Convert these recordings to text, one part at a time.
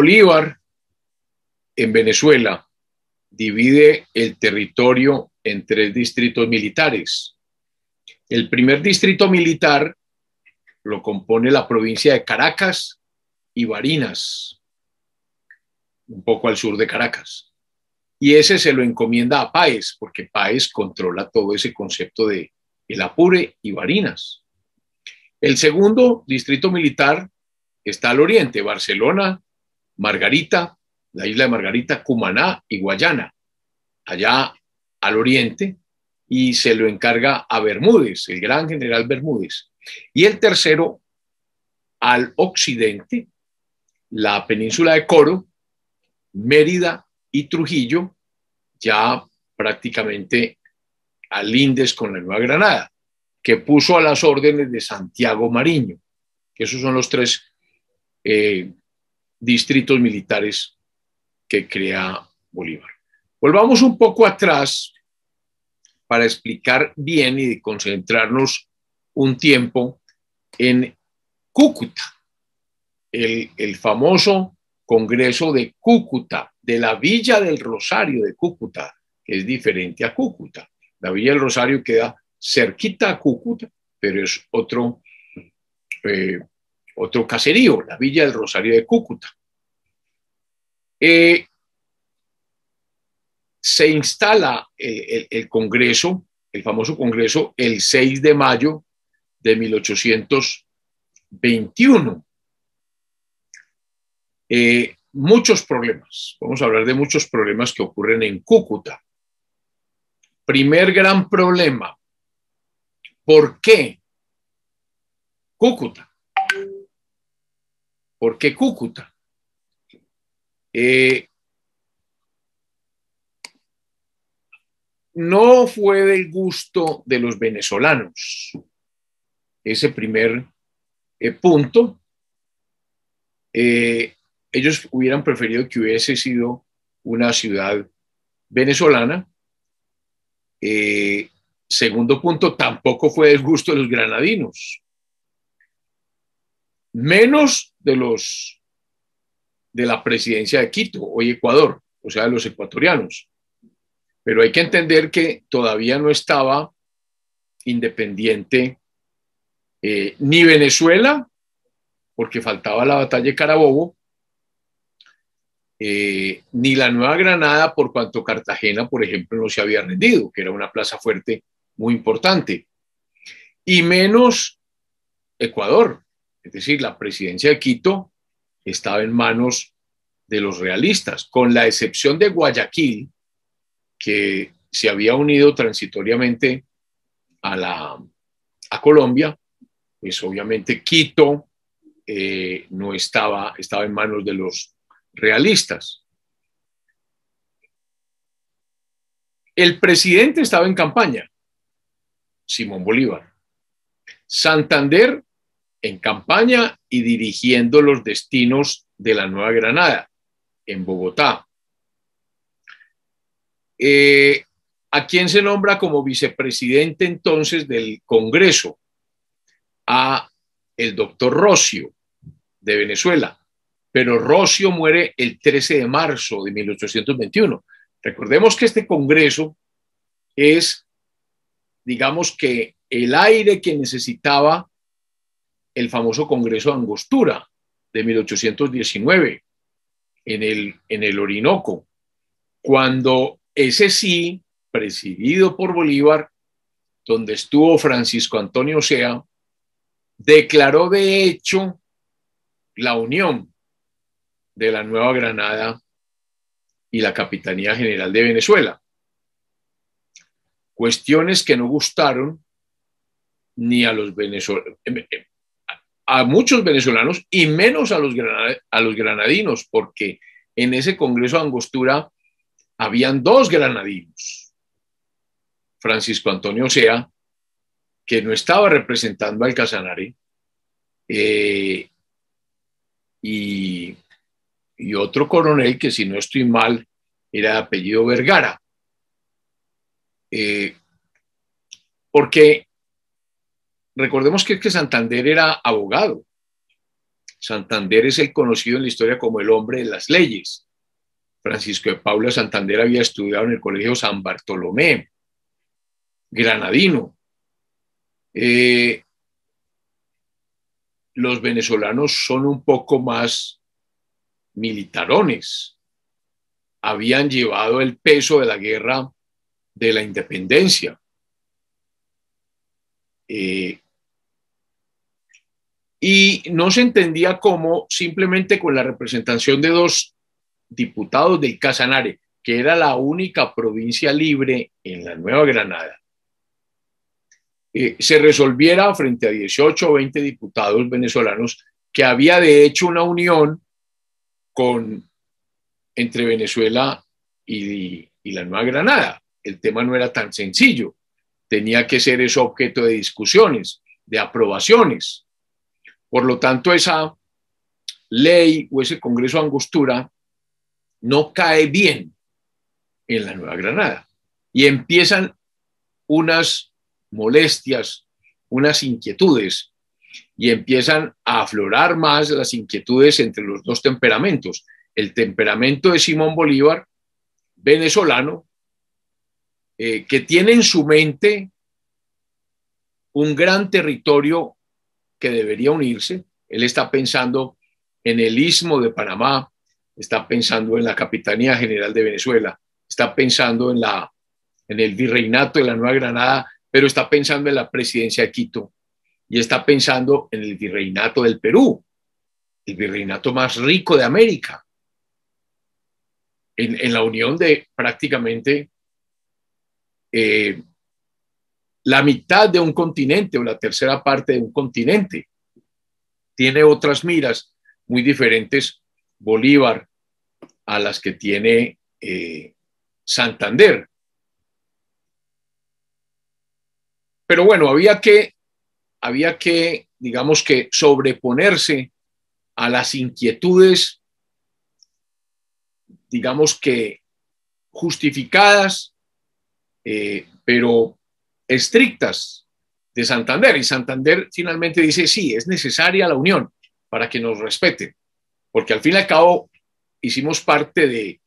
Bolívar en Venezuela divide el territorio en tres distritos militares. El primer distrito militar lo compone la provincia de Caracas y Barinas, un poco al sur de Caracas. Y ese se lo encomienda a Páez, porque Páez controla todo ese concepto de el Apure y Barinas. El segundo distrito militar está al oriente, Barcelona, Margarita, la isla de Margarita, Cumaná y Guayana, allá al oriente, y se lo encarga a Bermúdez, el gran general Bermúdez. Y el tercero, al occidente, la península de Coro, Mérida y Trujillo, ya prácticamente al Lindes con la Nueva Granada, que puso a las órdenes de Santiago Mariño, esos son los tres eh, distritos militares que crea Bolívar. Volvamos un poco atrás para explicar bien y concentrarnos un tiempo en Cúcuta, el, famoso Congreso de Cúcuta, de la Villa del Rosario de Cúcuta, que es diferente a Cúcuta. La Villa del Rosario queda cerquita a Cúcuta, pero es otro, eh, otro caserío, la Villa del Rosario de Cúcuta. Eh, se instala el, el, Congreso, el famoso Congreso, el 6 de mayo de 1821. Eh, muchos problemas, vamos a hablar de muchos problemas que ocurren en Cúcuta. Primer gran problema, ¿por qué Cúcuta? ¿Por qué Cúcuta? Eh, no fue del gusto de los venezolanos. Ese primer eh, punto, eh, ellos hubieran preferido que hubiese sido una ciudad venezolana. Segundo punto, tampoco fue del gusto de los granadinos, menos de los de la presidencia de Quito, hoy Ecuador, o sea, de los ecuatorianos. Pero hay que entender que todavía no estaba independiente eh, ni Venezuela, porque faltaba la batalla de Carabobo, eh, ni la Nueva Granada, por cuanto Cartagena, por ejemplo, no se había rendido, que era una plaza fuerte muy importante, y menos Ecuador, es decir, la presidencia de Quito estaba en manos de los realistas, con la excepción de Guayaquil, que se había unido transitoriamente a, la, a Colombia, pues obviamente Quito eh, no estaba, estaba en manos de los realistas. El presidente estaba en campaña, Simón Bolívar. Santander en campaña y dirigiendo los destinos de la Nueva Granada, en Bogotá. Eh, ¿A quién se nombra como vicepresidente entonces del Congreso? A el doctor Rocio de Venezuela. Pero Rocio muere el 13 de marzo de 1821. Recordemos que este Congreso es, digamos que, el aire que necesitaba el famoso Congreso de Angostura de 1819 en el, en el Orinoco, cuando ese sí, presidido por Bolívar, donde estuvo Francisco Antonio Sea, declaró de hecho la unión de la Nueva Granada y la Capitanía General de Venezuela. Cuestiones que no gustaron ni a los venezolanos, em, em, a muchos venezolanos y menos a los, a los granadinos, porque en ese Congreso de Angostura habían dos granadinos. Francisco Antonio Sea, que no estaba representando al Casanare, eh, y, otro coronel que, si no estoy mal, era de apellido Vergara. Eh, porque recordemos que, que Santander era abogado Santander es el conocido en la historia como el hombre de las leyes. Francisco de Paula Santander había estudiado en el Colegio San Bartolomé, granadino. Eh, los venezolanos son un poco más militarones. Habían llevado el peso de la guerra de la independencia. Eh, y no se entendía cómo simplemente con la representación de dos diputados del Casanare, que era la única provincia libre en la Nueva Granada, eh, se resolviera frente a 18 o 20 diputados venezolanos que había de hecho una unión con, entre Venezuela y, y la Nueva Granada. El tema no era tan sencillo, tenía que ser eso objeto de discusiones, de aprobaciones. Por lo tanto, esa ley o ese Congreso de Angostura no cae bien en la Nueva Granada y empiezan unas molestias, unas inquietudes y empiezan a aflorar más las inquietudes entre los dos temperamentos. El temperamento de Simón Bolívar, venezolano, eh, que tiene en su mente un gran territorio que debería unirse. Él está pensando en el istmo de Panamá, está pensando en la Capitanía General de Venezuela, está pensando en, la, en el virreinato de la Nueva Granada, pero está pensando en la presidencia de Quito y está pensando en el virreinato del Perú, el virreinato más rico de América, en, la unión de prácticamente eh, la mitad de un continente o la tercera parte de un continente. Tiene otras miras muy diferentes Bolívar a las que tiene eh, Santander. Pero bueno, había que, había que, digamos que, sobreponerse a las inquietudes, digamos que justificadas, eh, pero estrictas de Santander. Y Santander finalmente dice, sí, es necesaria la unión para que nos respeten, porque al fin y al cabo hicimos parte de,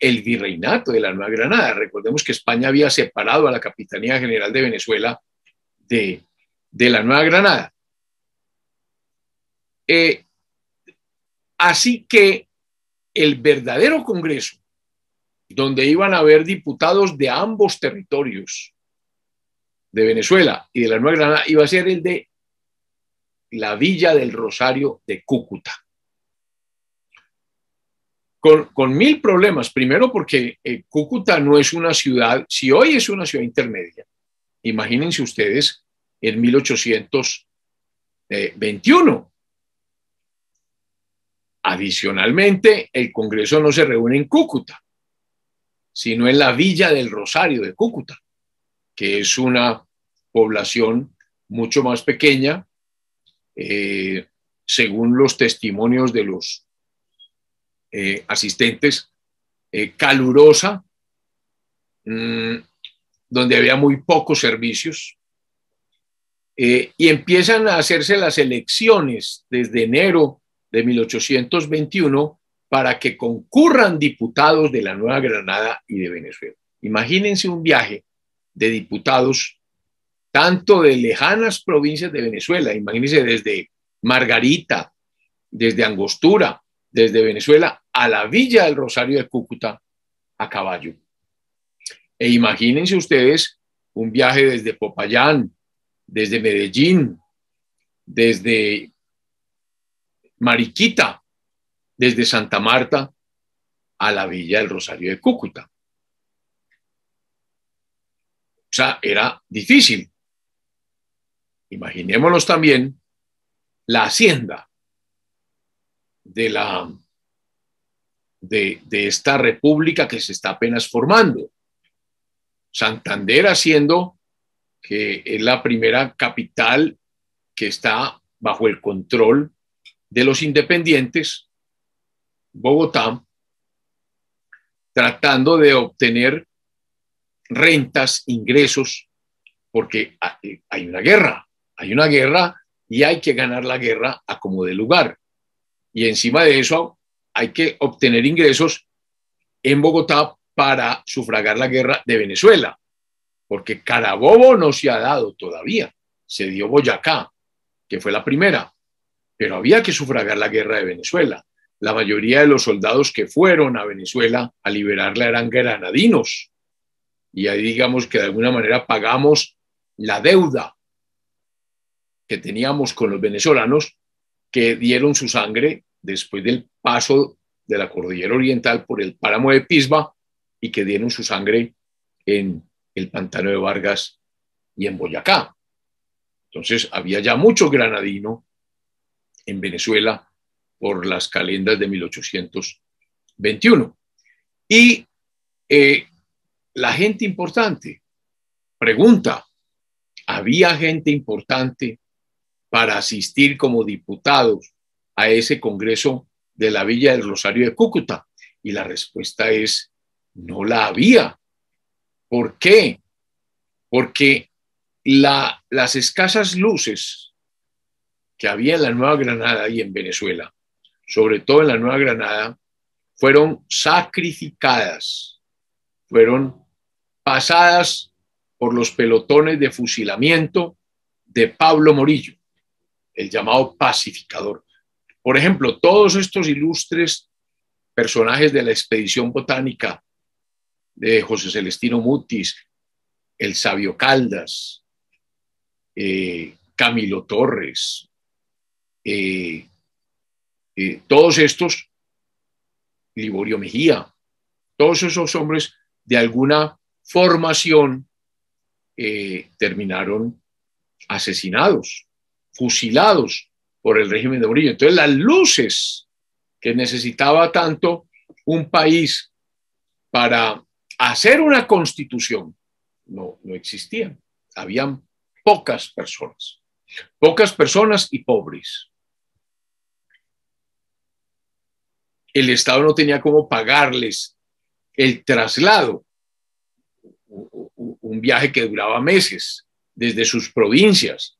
el virreinato de la Nueva Granada. Recordemos que España había separado a la Capitanía General de Venezuela de, la Nueva Granada. Eh, así que el verdadero Congreso, donde iban a haber diputados de ambos territorios, de Venezuela y de la Nueva Granada, iba a ser el de la Villa del Rosario de Cúcuta con, mil problemas. Primero porque eh, Cúcuta no es una ciudad, si hoy es una ciudad intermedia, imagínense ustedes en 1821. Adicionalmente, el Congreso no se reúne en Cúcuta, sino en la Villa del Rosario de Cúcuta, que es una población mucho más pequeña, eh, según los testimonios de los eh, asistentes, eh, calurosa, mm, donde había muy pocos servicios, y empiezan a hacerse las elecciones desde enero de 1821 para que concurran diputados de la Nueva Granada y de Venezuela. Imagínense un viaje de diputados tanto de lejanas provincias de Venezuela, imagínense desde Margarita, desde Angostura, desde Venezuela a la Villa del Rosario de Cúcuta a caballo. E imagínense ustedes un viaje desde Popayán, desde Medellín, desde Mariquita, desde Santa Marta a la Villa del Rosario de Cúcuta. Sea, era difícil. Imaginémonos también la hacienda de la de, esta república que se está apenas formando. Santander haciendo que es la primera capital que está bajo el control de los independientes, Bogotá, tratando de obtener rentas, ingresos, porque hay una guerra, hay una guerra y hay que ganar la guerra a como de lugar. Y encima de eso hay que obtener ingresos en Bogotá para sufragar la guerra de Venezuela, porque Carabobo no se ha dado todavía, se dio Boyacá, que fue la primera, pero había que sufragar la guerra de Venezuela. La mayoría de los soldados que fueron a Venezuela a liberarla eran granadinos, y ahí digamos que de alguna manera pagamos la deuda que teníamos con los venezolanos que dieron su sangre después del paso de la cordillera oriental por el páramo de Pisba y que dieron su sangre en el pantano de Vargas y en Boyacá. Entonces había ya mucho granadino en Venezuela por las calendas de 1821. Y eh, la gente importante pregunta, ¿había gente importante para asistir como diputados a ese Congreso de la Villa del Rosario de Cúcuta? Y la respuesta es, no la había. ¿Por qué? Porque las escasas luces que había en la Nueva Granada y en Venezuela, sobre todo en la Nueva Granada, fueron sacrificadas, fueron pasadas por los pelotones de fusilamiento de Pablo Morillo, el llamado pacificador. Por ejemplo, todos estos ilustres personajes de la expedición botánica de José Celestino Mutis, el sabio Caldas, eh, Camilo Torres, eh, eh, todos estos, Liborio Mejía, todos esos hombres de alguna formación terminaron asesinados, fusilados por el régimen de Murillo. Entonces las luces que necesitaba tanto un país para hacer una constitución no, no existían. Habían pocas personas, pocas personas y pobres. El Estado no tenía cómo pagarles el traslado, un viaje que duraba meses desde sus provincias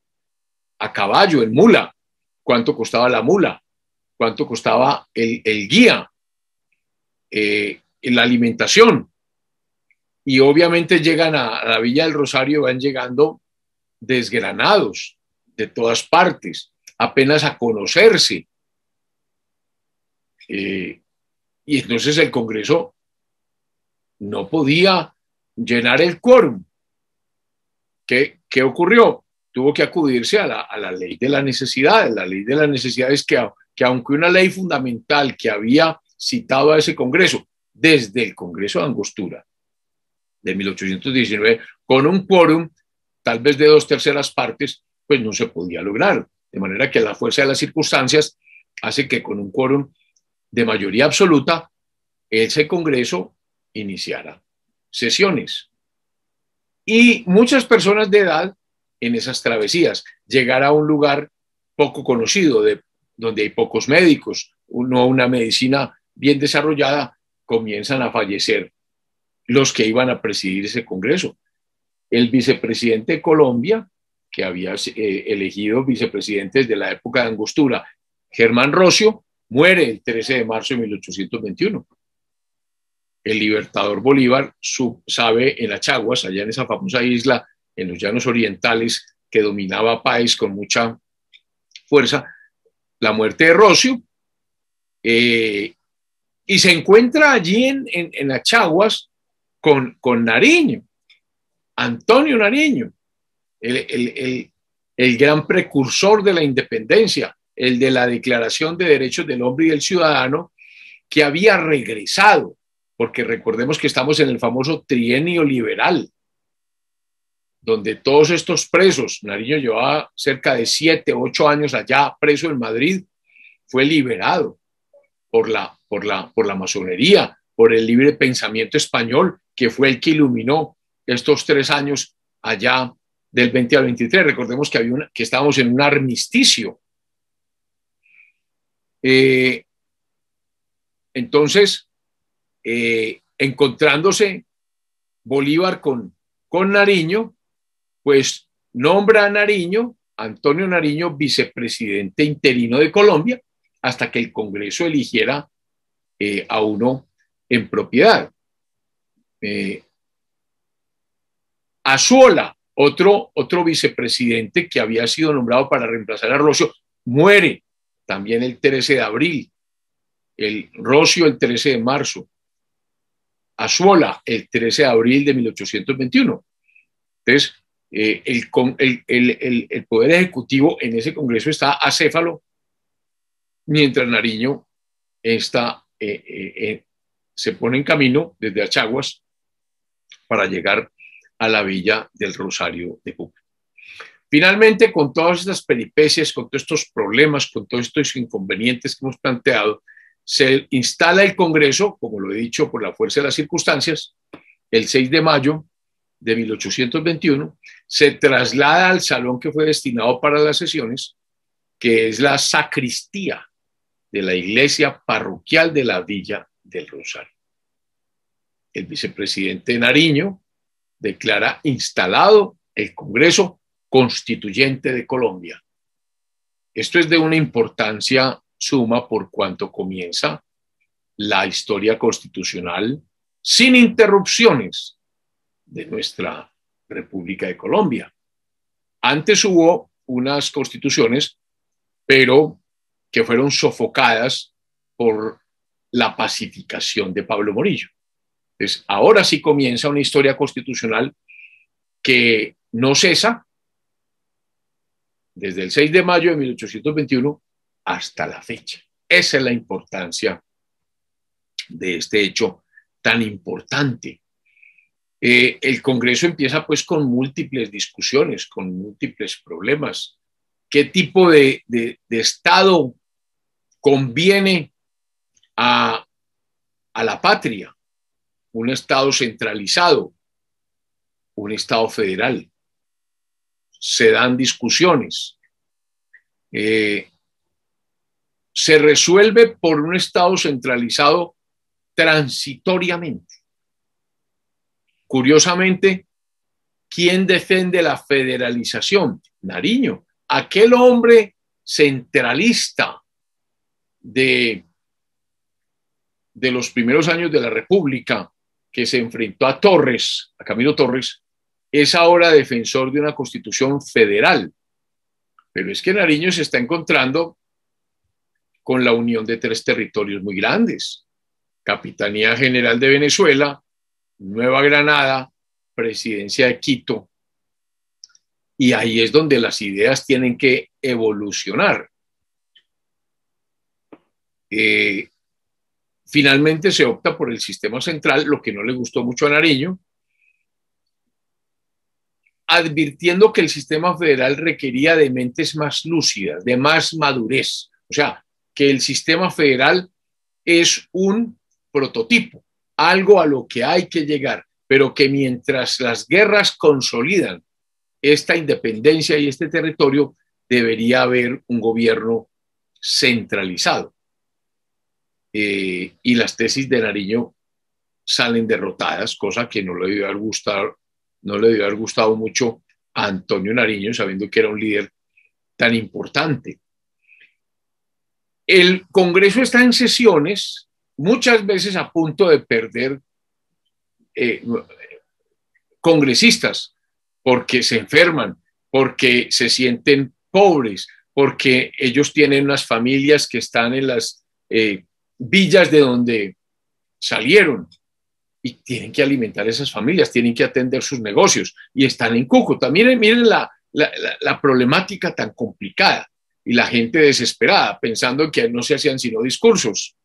a caballo, en mula. ¿Cuánto costaba la mula? ¿Cuánto costaba el, guía? Eh, la alimentación y obviamente llegan a, la Villa del Rosario, van llegando desgranados de todas partes, apenas a conocerse. Eh, y entonces el Congreso no podía llenar el quórum. ¿Qué, ¿Qué, ocurrió? Tuvo que acudirse a la, a la, ley de la necesidad. La ley de la necesidad es que, que aunque una ley fundamental que había citado a ese Congreso desde el Congreso de Angostura de 1819, con un quórum tal vez de dos terceras partes, pues no se podía lograr. De manera que la fuerza de las circunstancias hace que con un quórum de mayoría absoluta, ese Congreso iniciara sesiones. Y muchas personas de edad en esas travesías, llegar a un lugar poco conocido, de, donde hay pocos médicos, no una medicina bien desarrollada, comienzan a fallecer los que iban a presidir ese Congreso. El vicepresidente de Colombia, que había eh, elegido vicepresidente desde la época de Angostura, Germán Rocio, muere el 13 de marzo de 1821. El libertador Bolívar sabe en Achaguas, allá en esa famosa isla, en los llanos orientales, que dominaba país con mucha fuerza, la muerte de Rocio, eh, y se encuentra allí en, en, en Achaguas con, Nariño, Antonio Nariño, el, el gran precursor de la independencia, el de la Declaración de Derechos del Hombre y del Ciudadano, que había regresado, porque recordemos que estamos en el famoso trienio liberal, donde todos estos presos, Nariño llevaba cerca de siete, ocho años allá preso en Madrid, fue liberado por la, por la, por la masonería, por el libre pensamiento español, que fue el que iluminó estos tres años allá del 20 al 23. Recordemos que, había que estábamos en un armisticio. Eh, entonces, eh, encontrándose Bolívar con, con Nariño, pues nombra a Nariño, Antonio Nariño, vicepresidente interino de Colombia, hasta que el Congreso eligiera eh, a uno en propiedad. Eh, Azuola, otro, otro vicepresidente que había sido nombrado para reemplazar a Rocio, muere también el 13 de abril, el Rocio el 13 de marzo, Azuola el 13 de abril de 1821. Entonces, eh, el, Poder Ejecutivo en ese Congreso está acéfalo, mientras Nariño está, eh, eh, se pone en camino desde Achaguas para llegar a la villa del Rosario de Cuba. Finalmente, con todas estas peripecias, con todos estos problemas, con todos estos inconvenientes que hemos planteado, se instala el Congreso, como lo he dicho, por la fuerza de las circunstancias, el 6 de mayo de 1821, se traslada al salón que fue destinado para las sesiones, que es la sacristía de la iglesia parroquial de la Villa del Rosario. El vicepresidente Nariño declara instalado el Congreso Constituyente de Colombia. Esto es de una importancia suma por cuanto comienza la historia constitucional sin interrupciones de nuestra República de Colombia. Antes hubo unas constituciones, pero que fueron sofocadas por la pacificación de Pablo Morillo. Entonces, ahora sí comienza una historia constitucional que no cesa desde el 6 de mayo de 1821 hasta la fecha. Esa es la importancia de este hecho tan importante. Eh, el Congreso empieza pues con múltiples discusiones, con múltiples problemas. ¿Qué tipo de, de Estado conviene a, a la patria? Un Estado centralizado, un Estado federal. Se dan discusiones. Eh, se resuelve por un Estado centralizado transitoriamente. Curiosamente, ¿quién defiende la federalización? Nariño, aquel hombre centralista de, de los primeros años de la República que se enfrentó a Torres, a Camilo Torres, es ahora defensor de una constitución federal. Pero es que Nariño se está encontrando con la unión de tres territorios muy grandes. Capitanía General de Venezuela, Nueva Granada, Presidencia de Quito. Y ahí es donde las ideas tienen que evolucionar. Eh, finalmente se opta por el sistema central, lo que no le gustó mucho a Nariño, advirtiendo que el sistema federal requería de mentes más lúcidas, de más madurez. O sea, que el sistema federal es un prototipo, algo a lo que hay que llegar, pero que mientras las guerras consolidan esta independencia y este territorio, debería haber un gobierno centralizado. Eh, y las tesis de Nariño salen derrotadas, cosa que no le debió gustado, no le debió haber gustado mucho a Antonio Nariño, sabiendo que era un líder tan importante. El Congreso está en sesiones, muchas veces a punto de perder eh, congresistas, porque se enferman, porque se sienten pobres, porque ellos tienen unas familias que están en las eh, villas de donde salieron y tienen que alimentar a esas familias, tienen que atender sus negocios y están en Cúcuta. Miren, miren la, la problemática tan complicada y la gente desesperada, pensando que no se hacían sino discursos,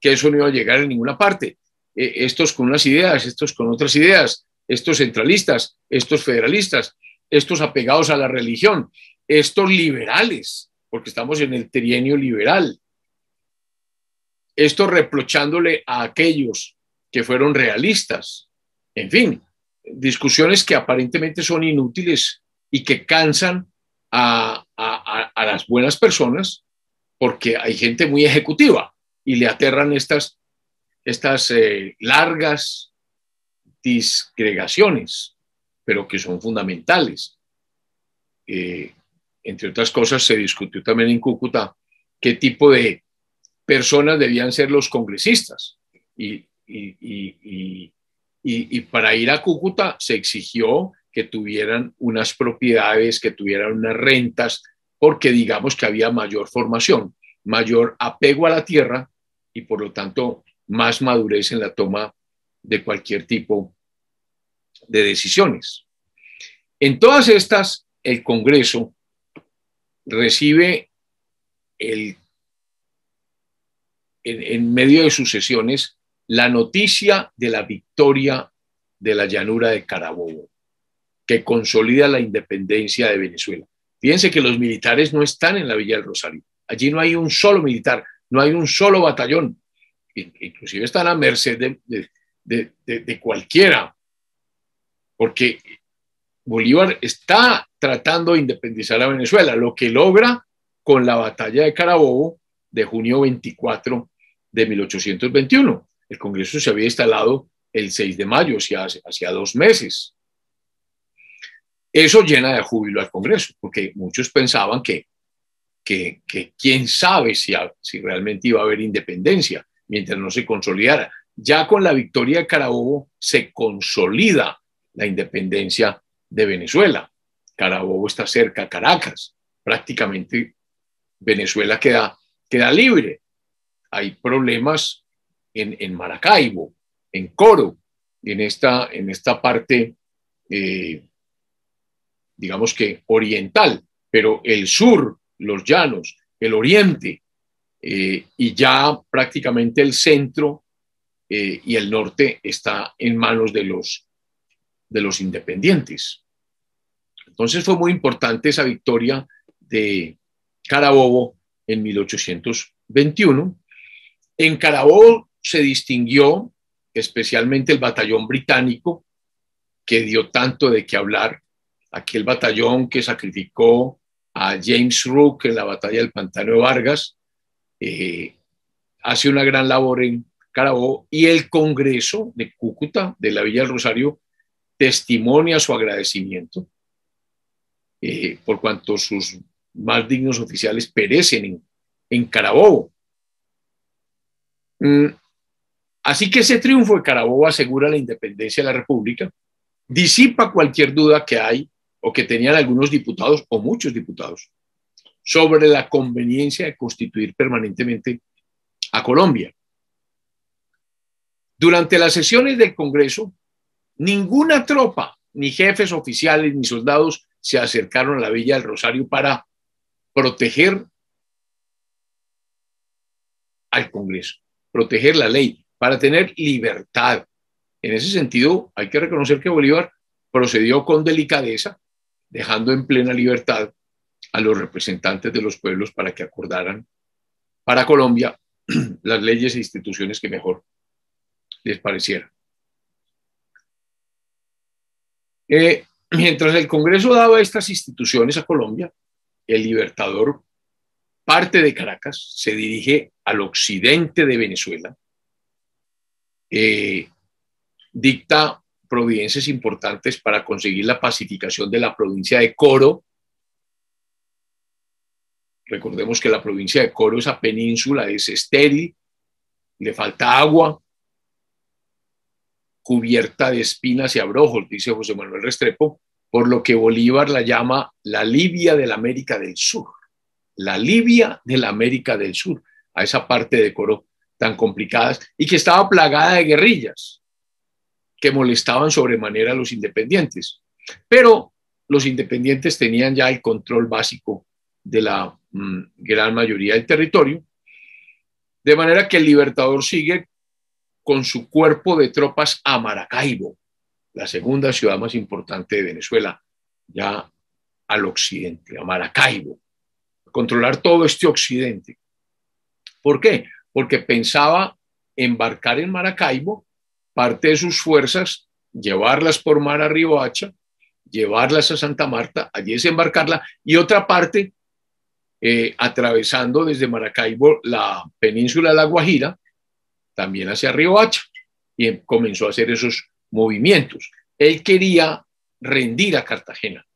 que eso no iba a llegar a ninguna parte. E, estos con unas ideas, estos con otras ideas, estos centralistas, estos federalistas, estos apegados a la religión, estos liberales, porque estamos en el trienio liberal, estos reprochándole a aquellos que fueron realistas. En fin, discusiones que aparentemente son inútiles y que cansan a, las buenas personas porque hay gente muy ejecutiva y le aterran estas, estas eh, largas disgregaciones, pero que son fundamentales. Eh, entre otras cosas, se discutió también en Cúcuta qué tipo de personas debían ser los congresistas. Y, y, para ir a Cúcuta se exigió que tuvieran unas propiedades, que tuvieran unas rentas, porque digamos que había mayor formación, mayor apego a la tierra y por lo tanto más madurez en la toma de cualquier tipo de decisiones. En todas estas, el Congreso recibe en, medio de sus sesiones la noticia de la victoria de la llanura de Carabobo, que consolida la independencia de Venezuela. Fíjense que los militares no están en la Villa del Rosario. Allí no hay un solo militar, no hay un solo batallón. Inclusive están a merced de cualquiera, porque Bolívar está tratando de independizar a Venezuela, lo que logra con la batalla de Carabobo de junio 24 de 1821. El Congreso se había instalado el 6 de mayo, hacía, dos meses. Eso llena de júbilo al Congreso, porque muchos pensaban que, que, quién sabe si, si realmente iba a haber independencia mientras no se consolidara. Ya con la victoria de Carabobo se consolida la independencia de Venezuela. Carabobo está cerca a Caracas. Prácticamente Venezuela queda, queda libre. Hay problemas en, Maracaibo, en Coro, en esta, en esta parte, eh, digamos que oriental, pero el sur, los llanos, el oriente eh, y ya prácticamente el centro eh, y el norte está en manos de los, de los independientes. Entonces fue muy importante esa victoria de Carabobo en 1821. En Carabobo se distinguió especialmente el batallón británico, que dio tanto de qué hablar, aquel batallón que sacrificó a James Rook en la batalla del Pantano de Vargas, eh, hace una gran labor en Carabobo y el Congreso de Cúcuta, de la Villa del Rosario, testimonia su agradecimiento eh, por cuanto sus más dignos oficiales perecen en, Carabobo. Mm, así que ese triunfo de Carabobo asegura la independencia de la República, disipa cualquier duda que hay o que tenían algunos diputados o muchos diputados sobre la conveniencia de constituir permanentemente a Colombia. Durante las sesiones del Congreso, Ninguna tropa, ni jefes oficiales, ni soldados se acercaron a la Villa del Rosario para proteger al Congreso, proteger la ley, para tener libertad. En ese sentido, hay que reconocer que Bolívar procedió con delicadeza, dejando en plena libertad a los representantes de los pueblos para que acordaran para Colombia las leyes e instituciones que mejor les parecieran. Eh, mientras el Congreso daba estas instituciones a Colombia, el Libertador parte de Caracas, se dirige al occidente de Venezuela, eh, dicta providencias importantes para conseguir la pacificación de la provincia de Coro. Recordemos que la provincia de Coro, esa península, es estéril, le falta agua, cubierta de espinas y abrojos, dice José Manuel Restrepo, por lo que Bolívar la llama la Libia de la América del Sur. La Libia de la América del Sur, a esa parte de Coro tan complicadas y que estaba plagada de guerrillas que molestaban sobremanera a los independientes. Pero los independientes tenían ya el control básico de la mm, gran mayoría del territorio, de manera que el libertador sigue con su cuerpo de tropas a Maracaibo, la segunda ciudad más importante de Venezuela, ya al occidente, a Maracaibo, controlar todo este occidente. ¿Por qué? Porque pensaba embarcar en Maracaibo parte de sus fuerzas, llevarlas por mar a Riohacha, llevarlas a Santa Marta, allí desembarcarla, y otra parte eh, atravesando desde Maracaibo la península de La Guajira, también hacia Hacha y comenzó a hacer esos movimientos. Él quería rendir a Cartagena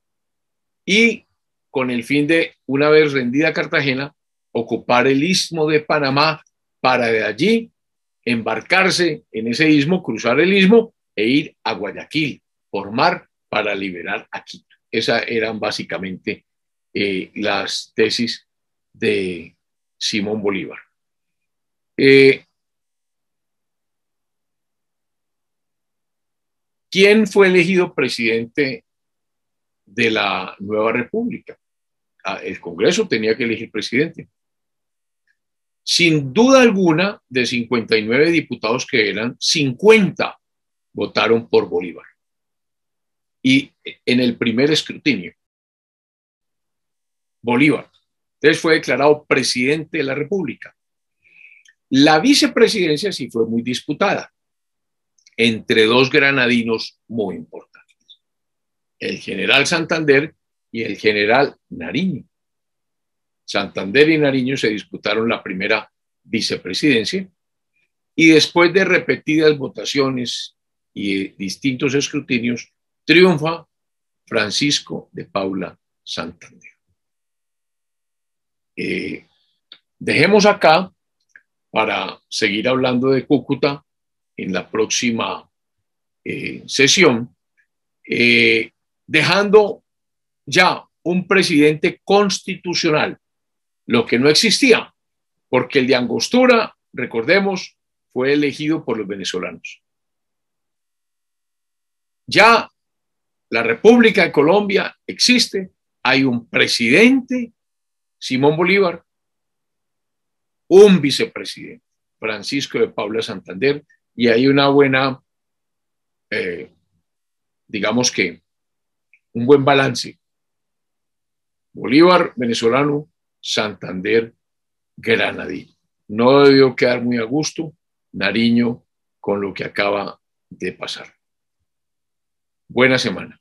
y con el fin de, una vez rendida Cartagena, ocupar el istmo de Panamá para de allí embarcarse en ese istmo, cruzar el istmo e ir a Guayaquil por mar para liberar a Quito. Esas eran básicamente eh, las tesis de Simón Bolívar. Eh, ¿Quién fue elegido presidente de la nueva república? Ah, el Congreso tenía que elegir presidente. Sin duda alguna, de 59 diputados que eran, 50 votaron por Bolívar. Y en el primer escrutinio, Bolívar. Entonces fue declarado presidente de la República. La vicepresidencia sí fue muy disputada entre dos granadinos muy importantes, el general Santander y el general Nariño. Santander y Nariño se disputaron la primera vicepresidencia y después de repetidas votaciones y distintos escrutinios, triunfa Francisco de Paula Santander. Eh, dejemos acá para seguir hablando de Cúcuta en la próxima eh, sesión, eh, dejando ya un presidente constitucional, lo que no existía, porque el de Angostura, recordemos, fue elegido por los venezolanos. Ya la República de Colombia existe, hay un presidente, Simón Bolívar, un vicepresidente, Francisco de Paula Santander, y hay una buena, eh, digamos que, un buen balance. Bolívar, venezolano, Santander, granadino. No debió quedar muy a gusto Nariño con lo que acaba de pasar. Buena semana.